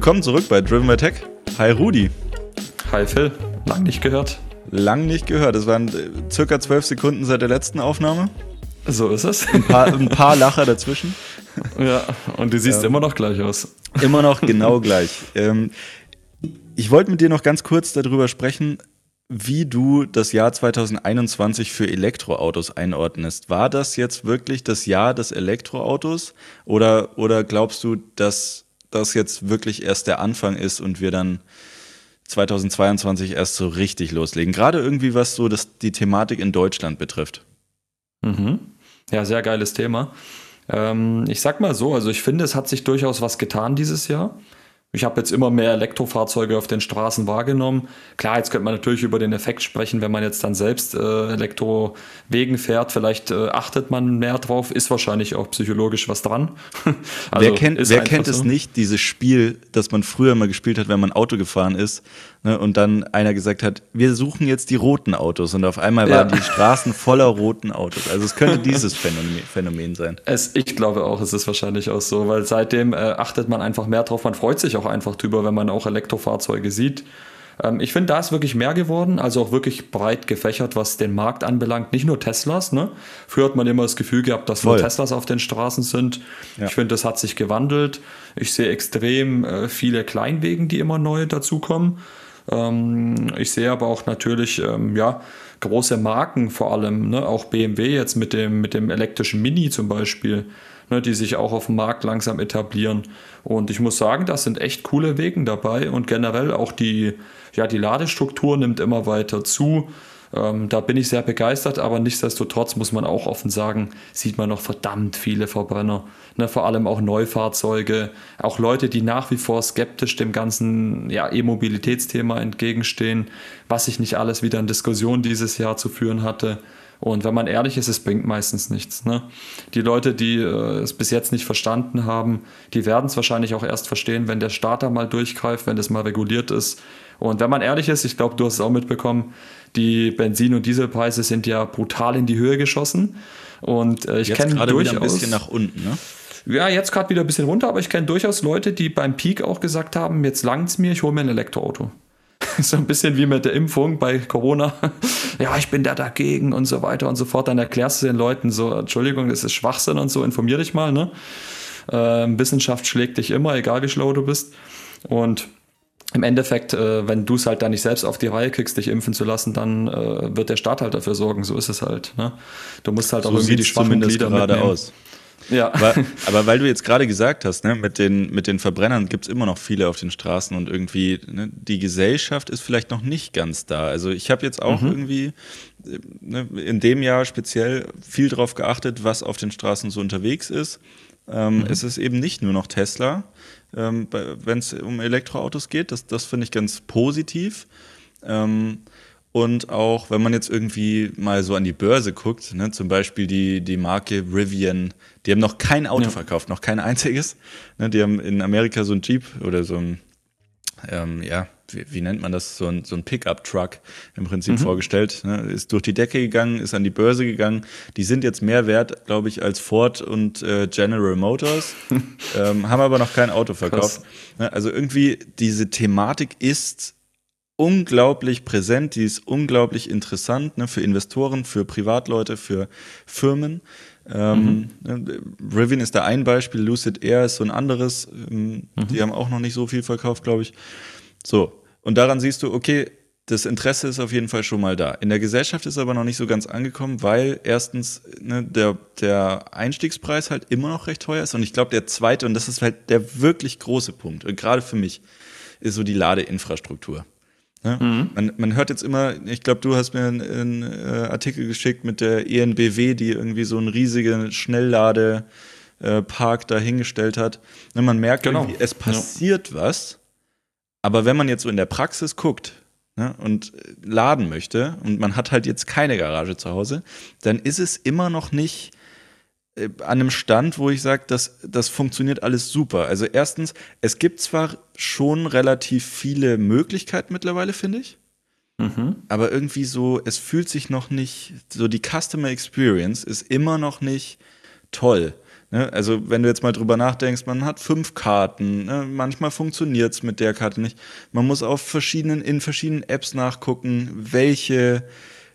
Willkommen zurück bei Driven by Tech. Hi Rudi. Hi Phil, lang nicht gehört. Lang nicht gehört. Es waren äh, circa zwölf Sekunden seit der letzten Aufnahme. So ist es. Ein paar, ein paar Lacher dazwischen. Ja, und du siehst ja. immer noch gleich aus. Immer noch genau gleich. Ähm, ich wollte mit dir noch ganz kurz darüber sprechen, wie du das Jahr 2021 für Elektroautos einordnest. War das jetzt wirklich das Jahr des Elektroautos oder, oder glaubst du, dass das jetzt wirklich erst der Anfang ist und wir dann 2022 erst so richtig loslegen. Gerade irgendwie, was so das, die Thematik in Deutschland betrifft. Mhm. Ja, sehr geiles Thema. Ähm, ich sag mal so, also ich finde, es hat sich durchaus was getan dieses Jahr. Ich habe jetzt immer mehr Elektrofahrzeuge auf den Straßen wahrgenommen. Klar, jetzt könnte man natürlich über den Effekt sprechen, wenn man jetzt dann selbst äh, Elektrowegen fährt. Vielleicht äh, achtet man mehr drauf, ist wahrscheinlich auch psychologisch was dran. also wer kennt, wer kennt so. es nicht, dieses Spiel, das man früher mal gespielt hat, wenn man Auto gefahren ist ne, und dann einer gesagt hat, wir suchen jetzt die roten Autos und auf einmal ja. waren die Straßen voller roten Autos. Also es könnte dieses Phänomen, Phänomen sein. Es, ich glaube auch, es ist wahrscheinlich auch so, weil seitdem äh, achtet man einfach mehr drauf. Man freut sich auch auch einfach drüber, wenn man auch Elektrofahrzeuge sieht. Ähm, ich finde, da ist wirklich mehr geworden, also auch wirklich breit gefächert, was den Markt anbelangt. Nicht nur Teslas. Ne? Früher hat man immer das Gefühl gehabt, dass nur Teslas auf den Straßen sind. Ja. Ich finde, das hat sich gewandelt. Ich sehe extrem äh, viele Kleinwegen, die immer neu dazukommen. Ähm, ich sehe aber auch natürlich, ähm, ja, große Marken vor allem, ne? auch BMW jetzt mit dem, mit dem elektrischen Mini zum Beispiel ne, die sich auch auf dem Markt langsam etablieren. Und ich muss sagen, das sind echt coole Wegen dabei und generell auch die, ja, die Ladestruktur nimmt immer weiter zu. Ähm, da bin ich sehr begeistert, aber nichtsdestotrotz muss man auch offen sagen, sieht man noch verdammt viele Verbrenner. Ne, vor allem auch Neufahrzeuge, auch Leute, die nach wie vor skeptisch dem ganzen ja, E-Mobilitätsthema entgegenstehen, was sich nicht alles wieder in Diskussion dieses Jahr zu führen hatte. Und wenn man ehrlich ist, es bringt meistens nichts. Ne? Die Leute, die äh, es bis jetzt nicht verstanden haben, die werden es wahrscheinlich auch erst verstehen, wenn der Starter mal durchgreift, wenn das mal reguliert ist. Und wenn man ehrlich ist, ich glaube, du hast es auch mitbekommen, die Benzin- und Dieselpreise sind ja brutal in die Höhe geschossen. Und äh, ich kenne durchaus wieder ein bisschen nach unten, ne? Ja, jetzt gerade wieder ein bisschen runter, aber ich kenne durchaus Leute, die beim Peak auch gesagt haben, jetzt langt's mir, ich hole mir ein Elektroauto. so ein bisschen wie mit der Impfung bei Corona. ja, ich bin da dagegen und so weiter und so fort. Dann erklärst du den Leuten so, Entschuldigung, das ist Schwachsinn und so, informier dich mal, ne? Ähm, Wissenschaft schlägt dich immer, egal wie schlau du bist. Und im Endeffekt, äh, wenn du es halt da nicht selbst auf die Reihe kriegst, dich impfen zu lassen, dann äh, wird der Staat halt dafür sorgen. So ist es halt. Ne? Du musst halt so auch irgendwie die schwachen Glieder gerade mitnehmen. aus. Ja. Aber, aber, weil du jetzt gerade gesagt hast, ne, mit, den, mit den Verbrennern gibt es immer noch viele auf den Straßen und irgendwie ne, die Gesellschaft ist vielleicht noch nicht ganz da. Also ich habe jetzt auch mhm. irgendwie ne, in dem Jahr speziell viel darauf geachtet, was auf den Straßen so unterwegs ist. Ähm, mhm. Es ist eben nicht nur noch Tesla, ähm, wenn es um Elektroautos geht. Das, das finde ich ganz positiv. Ähm, und auch, wenn man jetzt irgendwie mal so an die Börse guckt, ne, zum Beispiel die, die Marke Rivian, die haben noch kein Auto ja. verkauft, noch kein einziges. Ne, die haben in Amerika so ein Jeep oder so ein, ähm, ja, wie, wie, nennt man das, so ein, so ein Pickup-Truck im Prinzip mhm. vorgestellt. Ne, ist durch die Decke gegangen, ist an die Börse gegangen. Die sind jetzt mehr wert, glaube ich, als Ford und äh, General Motors, ähm, haben aber noch kein Auto verkauft. Ne, also irgendwie diese Thematik ist unglaublich präsent, die ist unglaublich interessant ne, für Investoren, für Privatleute, für Firmen. Ähm, mhm. Ne, Rivian ist da ein Beispiel, Lucid Air ist so ein anderes. Ähm, mhm. Die haben auch noch nicht so viel verkauft, glaube ich. So, und daran siehst du, okay, das Interesse ist auf jeden Fall schon mal da. In der Gesellschaft ist aber noch nicht so ganz angekommen, weil erstens ne, der, der Einstiegspreis halt immer noch recht teuer ist. Und ich glaube, der zweite, und das ist halt der wirklich große Punkt, und gerade für mich, ist so die Ladeinfrastruktur. Ne? Mhm. Man, man, hört jetzt immer, ich glaube, du hast mir einen, äh, Artikel geschickt mit der ENBW, die irgendwie so einen riesigen Schnellladepark äh, dahingestellt hat. Ne, man merkt, genau. es passiert ja. was, aber wenn man jetzt so in der Praxis guckt ne, und laden möchte und man hat halt jetzt keine Garage zu Hause, dann ist es immer noch nicht äh, an einem Stand, wo ich sage, das, das funktioniert alles super. Also erstens, es gibt zwar schon relativ viele Möglichkeiten mittlerweile, finde ich. Mhm. Aber irgendwie so, es fühlt sich noch nicht, so die Customer Experience ist immer noch nicht toll. Ne? Also wenn du jetzt mal drüber nachdenkst, man hat fünf Karten, ne? manchmal funktioniert es mit der Karte nicht. Man muss auf verschiedenen, in verschiedenen Apps nachgucken, welche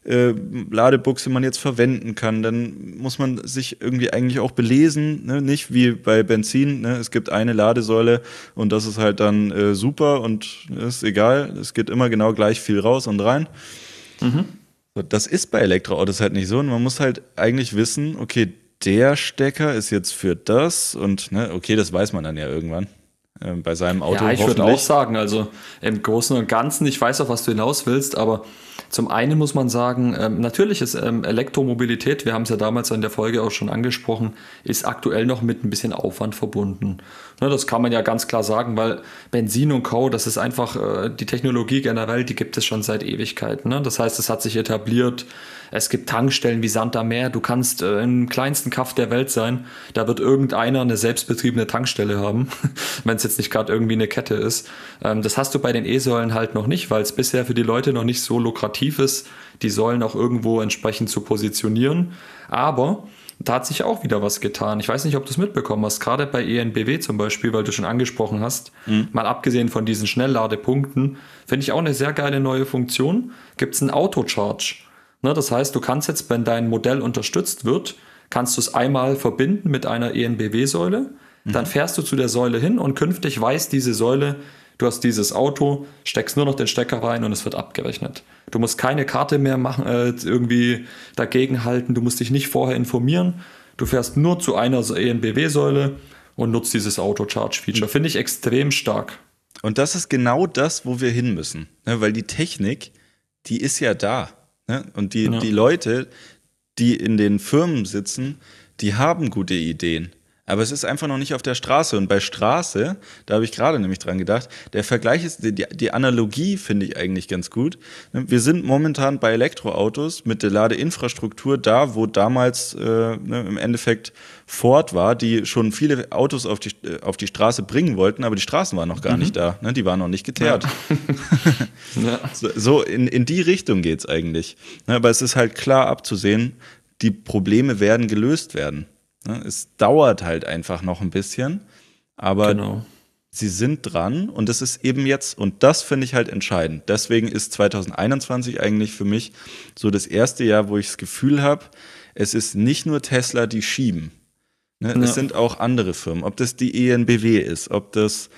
äh, Ladebuchse man jetzt verwenden kann. Dann muss man sich irgendwie eigentlich auch belesen, ne? nicht wie bei Benzin. Ne? Es gibt eine Ladesäule und das ist halt dann äh, super und ist egal. Es geht immer genau gleich viel raus und rein. Mhm. Das ist bei Elektroautos halt nicht so. Und man muss halt eigentlich wissen, okay, der Stecker ist jetzt für das und ne, okay, das weiß man dann ja irgendwann äh, bei seinem Auto. Ja, ich würde auch sagen, also im Großen und Ganzen, ich weiß auch, was du hinaus willst, aber zum einen muss man sagen, ähm, natürlich ist ähm, Elektromobilität, wir haben es ja damals in der Folge auch schon angesprochen, ist aktuell noch mit ein bisschen Aufwand verbunden. Ne, das kann man ja ganz klar sagen, weil Benzin und Co., das ist einfach äh, die Technologie generell, die gibt es schon seit Ewigkeiten. Ne? Das heißt, es hat sich etabliert. Es gibt Tankstellen wie Sand am Meer. Du kannst äh, im kleinsten Kaff der Welt sein. Da wird irgendeiner eine selbstbetriebene Tankstelle haben, wenn es jetzt nicht gerade irgendwie eine Kette ist. Ähm, das hast du bei den E-Säulen halt noch nicht, weil es bisher für die Leute noch nicht so lukrativ ist, die Säulen auch irgendwo entsprechend zu positionieren. Aber da hat sich auch wieder was getan. Ich weiß nicht, ob du es mitbekommen hast, gerade bei ENBW zum Beispiel, weil du schon angesprochen hast, mhm. mal abgesehen von diesen Schnellladepunkten, finde ich auch eine sehr geile neue Funktion, gibt es einen Auto-Charge. Ne, das heißt, du kannst jetzt, wenn dein Modell unterstützt wird, kannst du es einmal verbinden mit einer ENBW-Säule, mhm. dann fährst du zu der Säule hin und künftig weiß diese Säule, Du hast dieses Auto, steckst nur noch den Stecker rein und es wird abgerechnet. Du musst keine Karte mehr machen, äh, irgendwie dagegen halten. Du musst dich nicht vorher informieren. Du fährst nur zu einer ENBW-Säule und nutzt dieses Auto-Charge-Feature. Finde ich extrem stark. Und das ist genau das, wo wir hin müssen. Ne? Weil die Technik, die ist ja da. Ne? Und die, ja. die Leute, die in den Firmen sitzen, die haben gute Ideen. Aber es ist einfach noch nicht auf der Straße. Und bei Straße, da habe ich gerade nämlich dran gedacht, der Vergleich ist, die, die Analogie finde ich eigentlich ganz gut. Wir sind momentan bei Elektroautos mit der Ladeinfrastruktur da, wo damals äh, ne, im Endeffekt Ford war, die schon viele Autos auf die, äh, auf die Straße bringen wollten, aber die Straßen waren noch gar mhm. nicht da. Ne? Die waren noch nicht geteert. Ja. So, so, in, in die Richtung geht es eigentlich. Ne, aber es ist halt klar abzusehen, die Probleme werden gelöst werden. Ne? Es dauert halt einfach noch ein bisschen, aber genau. sie sind dran und es ist eben jetzt, und das finde ich halt entscheidend. Deswegen ist 2021 eigentlich für mich so das erste Jahr, wo ich das Gefühl habe, es ist nicht nur Tesla, die schieben. Ne? Ja. Es sind auch andere Firmen, ob das die ENBW ist, ob das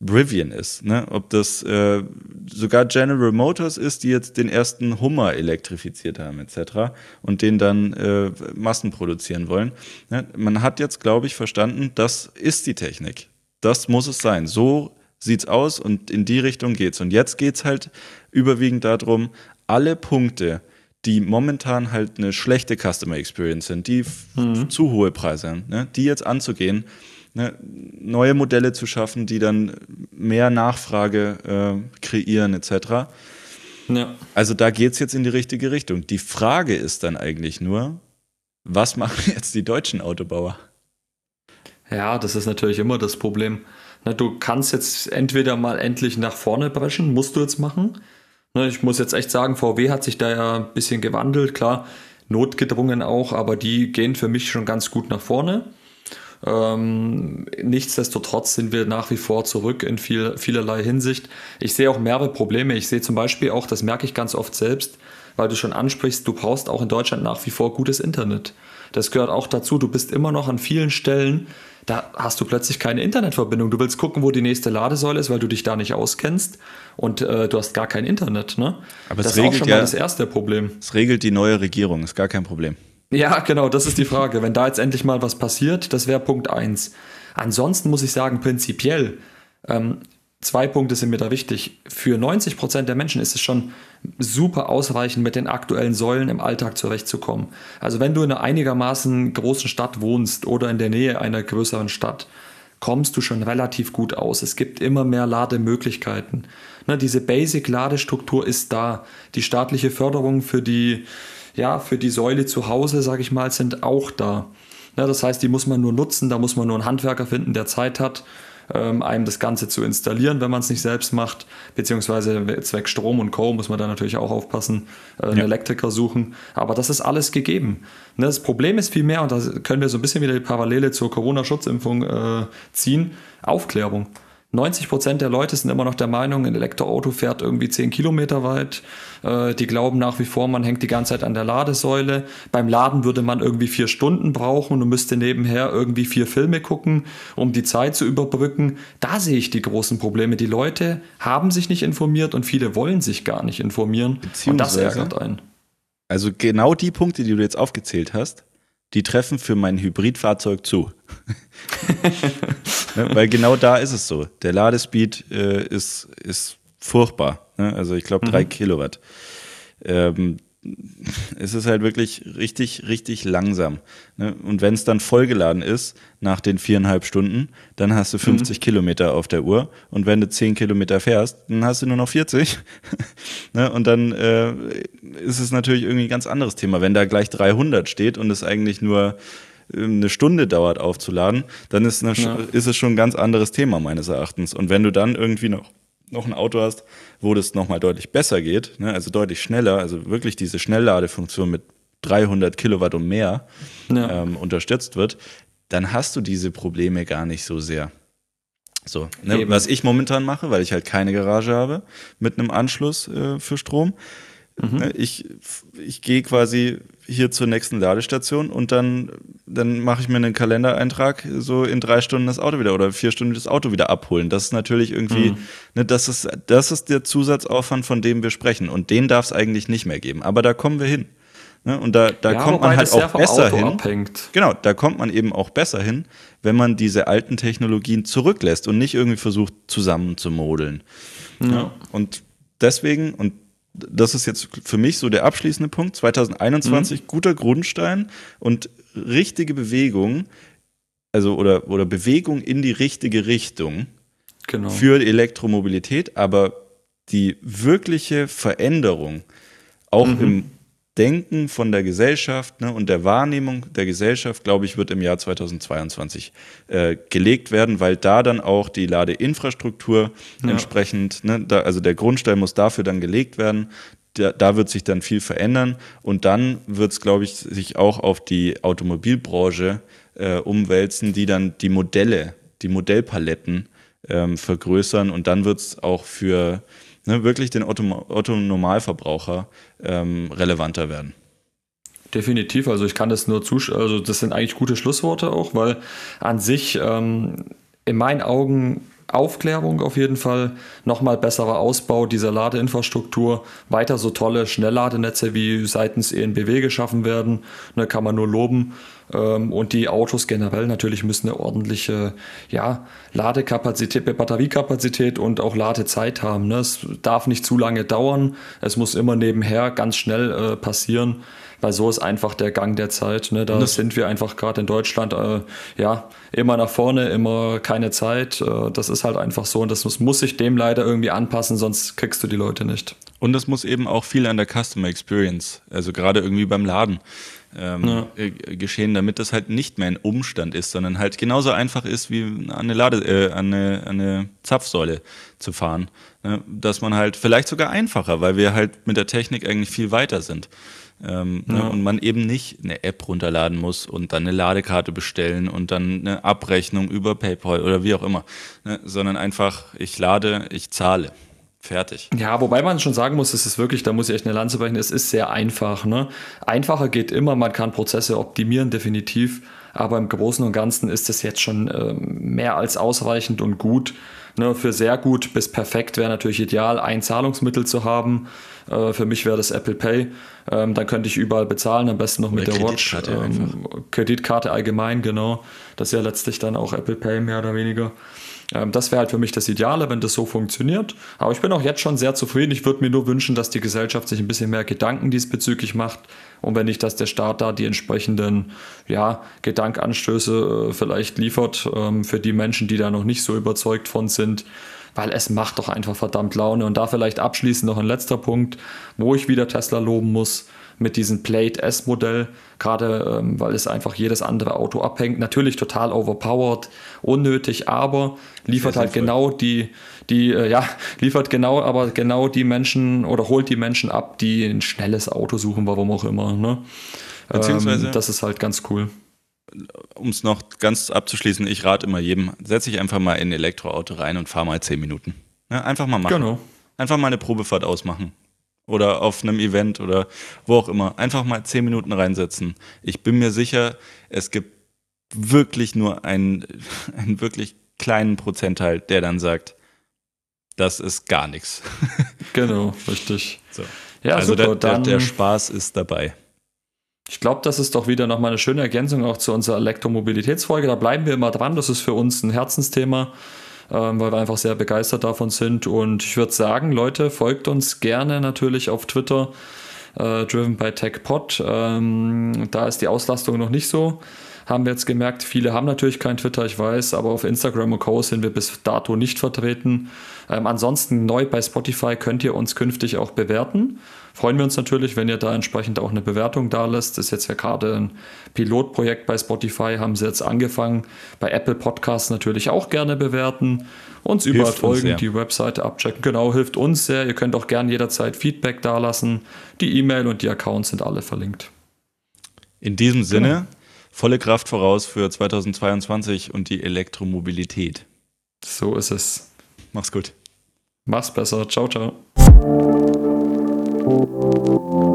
Rivian ist, ne? ob das äh, sogar General Motors ist, die jetzt den ersten Hummer elektrifiziert haben etc. und den dann äh, Massen produzieren wollen. Ne? Man hat jetzt, glaube ich, verstanden, das ist die Technik. Das muss es sein. So sieht's aus und in die Richtung geht's. Und jetzt geht's halt überwiegend darum, alle Punkte, die momentan halt eine schlechte Customer Experience sind, die mhm. zu hohe Preise haben, ne? die jetzt anzugehen ne, neue Modelle zu schaffen, die dann mehr Nachfrage äh, kreieren etc. Ja. Also da geht es jetzt in die richtige Richtung. Die Frage ist dann eigentlich nur, was machen jetzt die deutschen Autobauer? Ja, das ist natürlich immer das Problem. Du kannst jetzt entweder mal endlich nach vorne brechen, musst du jetzt machen. Ich muss jetzt echt sagen, VW hat sich da ja ein bisschen gewandelt, klar, notgedrungen auch, aber die gehen für mich schon ganz gut nach vorne. Ähm, nichtsdestotrotz sind wir nach wie vor zurück in viel, vielerlei Hinsicht. Ich sehe auch mehrere Probleme. Ich sehe zum Beispiel auch, das merke ich ganz oft selbst, weil du schon ansprichst, du brauchst auch in Deutschland nach wie vor gutes Internet. Das gehört auch dazu. Du bist immer noch an vielen Stellen, da hast du plötzlich keine Internetverbindung. Du willst gucken, wo die nächste Ladesäule ist, weil du dich da nicht auskennst und äh, du hast gar kein Internet. Ne? Aber das ist auch schon ja, mal das erste Problem. Es regelt die neue Regierung, ist gar kein Problem. Ja, genau, das ist die Frage. Wenn da jetzt endlich mal was passiert, das wäre Punkt 1. Ansonsten muss ich sagen, prinzipiell, ähm, zwei Punkte sind mir da wichtig. Für 90 Prozent der Menschen ist es schon super ausreichend, mit den aktuellen Säulen im Alltag zurechtzukommen. Also wenn du in einer einigermaßen großen Stadt wohnst oder in der Nähe einer größeren Stadt, kommst du schon relativ gut aus. Es gibt immer mehr Lademöglichkeiten. Ne, diese Basic-Ladestruktur ist da. Die staatliche Förderung für die ja, für die Säule zu Hause, sage ich mal, sind auch da. Ja, das heißt, die muss man nur nutzen, da muss man nur einen Handwerker finden, der Zeit hat. ähm, einem das Ganze zu installieren, wenn man es nicht selbst macht, beziehungsweise zwecks Strom und Co. muss man da natürlich auch aufpassen, äh, einen ja. Elektriker suchen. Aber das ist alles gegeben. Ne, das Problem ist vielmehr, und da können wir so ein bisschen wieder die Parallele zur Corona-Schutzimpfung äh, ziehen, Aufklärung. 90 Prozent der Leute sind immer noch der Meinung, ein Elektroauto fährt irgendwie 10 Kilometer weit. Äh, die glauben nach wie vor, man hängt die ganze Zeit an der Ladesäule. Beim Laden würde man irgendwie vier Stunden brauchen und müsste nebenher irgendwie vier Filme gucken, um die Zeit zu überbrücken. Da sehe ich die großen Probleme. Die Leute haben sich nicht informiert und viele wollen sich gar nicht informieren. Und das ärgert einen. Also genau die Punkte, die du jetzt aufgezählt hast, die treffen für mein Hybridfahrzeug zu. ne, weil genau da ist es so. Der Ladespeed äh, ist, ist furchtbar. Ne? Also ich glaube drei mhm. Kilowatt. Ähm, es ist halt wirklich richtig, richtig langsam. Ne? Und wenn es dann vollgeladen ist, nach den viereinhalb Stunden, dann hast du 50 mhm. Kilometer auf der Uhr. Und wenn du 10 Kilometer fährst, dann hast du nur noch 40. ne? Und dann äh, ist es natürlich irgendwie ein ganz anderes Thema. Wenn da gleich 300 steht und es eigentlich nur ähm, eine Stunde dauert aufzuladen, dann ist, eine, ja. ist es schon ein ganz anderes Thema meines Erachtens. Und wenn du dann irgendwie noch noch ein Auto hast, wo das nochmal deutlich besser geht, ne, also deutlich schneller, also wirklich diese Schnellladefunktion mit 300 Kilowatt und mehr ja. ähm, unterstützt wird, dann hast du diese Probleme gar nicht so sehr. So, ne, was ich momentan mache, weil ich halt keine Garage habe mit einem Anschluss äh, für Strom. Mhm. Ne, ich, ich gehe quasi hier zur nächsten Ladestation und dann, dann mache ich mir einen Kalendereintrag, so in drei Stunden das Auto wieder oder vier Stunden das Auto wieder abholen. Das ist natürlich irgendwie, mhm. ne, das ist, das ist der Zusatzaufwand, von dem wir sprechen. Und den darf es eigentlich nicht mehr geben. Aber da kommen wir hin. Ne? Und da, da ja, kommt man halt auch besser hin. Abhängt. Genau, da kommt man eben auch besser hin, wenn man diese alten Technologien zurücklässt und nicht irgendwie versucht, zusammenzumodeln. Ja. ja. Und deswegen, und das ist jetzt für mich so der abschließende Punkt. 2021 mhm. guter Grundstein und richtige Bewegung, also oder, oder Bewegung in die richtige Richtung genau. für Elektromobilität, aber die wirkliche Veränderung auch mhm. im Denken von der Gesellschaft ne, und der Wahrnehmung der Gesellschaft, glaube ich, wird im Jahr 2022 äh, gelegt werden, weil da dann auch die Ladeinfrastruktur ja. entsprechend, ne, da, also der Grundstein muss dafür dann gelegt werden. Da, da wird sich dann viel verändern und dann wird es, glaube ich, sich auch auf die Automobilbranche äh, umwälzen, die dann die Modelle, die Modellpaletten ähm, vergrößern und dann wird es auch für ne, wirklich den Otto-Normalverbraucher ähm, relevanter werden. Definitiv, also ich kann das nur zustimmen, also das sind eigentlich gute Schlussworte auch, weil an sich ähm, in meinen Augen Aufklärung auf jeden Fall, nochmal besserer Ausbau dieser Ladeinfrastruktur, weiter so tolle Schnellladenetze wie seitens ENBW geschaffen werden, ne, kann man nur loben. Ähm, und die Autos generell natürlich müssen eine ordentliche ja, Ladekapazität, Batteriekapazität und auch Ladezeit haben. Ne? Es darf nicht zu lange dauern, es muss immer nebenher ganz schnell äh, passieren weil so ist einfach der Gang der Zeit. Ne? Da sind wir einfach gerade in Deutschland äh, ja immer nach vorne, immer keine Zeit. Äh, das ist halt einfach so und das muss, muss sich dem leider irgendwie anpassen, sonst kriegst du die Leute nicht. Und das muss eben auch viel an der Customer Experience, also gerade irgendwie beim Laden. Ähm, ja. Äh, geschehen, damit das halt nicht mehr ein Umstand ist, sondern halt genauso einfach ist, wie an eine, Lade, äh, an eine, an eine Zapfsäule zu fahren. Ne? Dass man halt vielleicht sogar einfacher, weil wir halt mit der Technik eigentlich viel weiter sind. Ähm, ne, ja. ne, und man eben nicht eine App runterladen muss und dann eine Ladekarte bestellen und dann eine Abrechnung über PayPal oder wie auch immer, ne, sondern einfach, ich lade, ich zahle. Fertig. Ja, wobei man schon sagen muss, es ist wirklich, da muss ich echt eine Lanze brechen, es ist sehr einfach. Ne? Einfacher geht immer, man kann Prozesse optimieren, definitiv. Aber im Großen und Ganzen ist es jetzt schon äh, mehr als ausreichend und gut. Ne? Für sehr gut bis perfekt wäre natürlich ideal, ein Zahlungsmittel zu haben. Äh, für mich wäre das Apple Pay. Ähm, dann könnte ich überall bezahlen, am besten noch mit der Watch. Ähm, Kreditkarte allgemein, genau. Das ist ja letztlich dann auch Apple Pay mehr oder weniger. Ähm, das wäre halt für mich das Ideale, wenn das so funktioniert. Aber ich bin auch jetzt schon sehr zufrieden. Ich würde mir nur wünschen, dass die Gesellschaft sich ein bisschen mehr Gedanken diesbezüglich macht. Und wenn nicht, dass der Staat da die entsprechenden ja, Gedankanstöße äh, vielleicht liefert ähm, für die Menschen, die da noch nicht so überzeugt von sind weil es macht doch einfach verdammt Laune. Und da vielleicht abschließend noch ein letzter Punkt, wo ich wieder Tesla loben muss. Mit diesem Plate S-Modell, gerade ähm, weil es einfach jedes andere Auto abhängt. Natürlich total overpowered, unnötig, aber liefert halt genau die, die, äh, ja, liefert genau, aber genau die Menschen oder holt die Menschen ab, die ein schnelles Auto suchen, warum auch immer. Ne? Beziehungsweise, ähm, das ist halt ganz cool. Um es noch ganz abzuschließen, ich rate immer jedem, setze ich einfach mal in ein Elektroauto rein und fahre mal zehn Minuten. Ja, einfach mal machen. Genau. Einfach mal eine Probefahrt ausmachen. Oder auf einem Event oder wo auch immer. Einfach mal zehn Minuten reinsetzen. Ich bin mir sicher, es gibt wirklich nur einen, einen wirklich kleinen Prozentteil, der dann sagt, das ist gar nichts. Genau, richtig. So. Ja, also super, der, der, der Spaß ist dabei. Ich glaube, das ist doch wieder nochmal eine schöne Ergänzung auch zu unserer Elektromobilitätsfolge. Da bleiben wir immer dran. Das ist für uns ein Herzensthema, ähm, weil wir einfach sehr begeistert davon sind. Und ich würde sagen, Leute, folgt uns gerne natürlich auf Twitter, äh, driven by TechPod. Ähm, da ist die Auslastung noch nicht so haben wir jetzt gemerkt. Viele haben natürlich kein Twitter, ich weiß, aber auf Instagram und Co. sind wir bis dato nicht vertreten. Ähm, ansonsten neu bei Spotify könnt ihr uns künftig auch bewerten. Freuen wir uns natürlich, wenn ihr da entsprechend auch eine Bewertung da lässt. Das ist jetzt ja gerade ein Pilotprojekt bei Spotify, haben sie jetzt angefangen. Bei Apple Podcasts natürlich auch gerne bewerten. Uns überall folgen, uns die Webseite abchecken. Genau, hilft uns sehr. Ihr könnt auch gerne jederzeit Feedback dalassen. Die E-Mail und die Accounts sind alle verlinkt. In diesem Sinne, genau volle Kraft voraus für 2022 und die Elektromobilität. So ist es. Mach's gut. Mach's besser. Ciao, ciao. Thank you.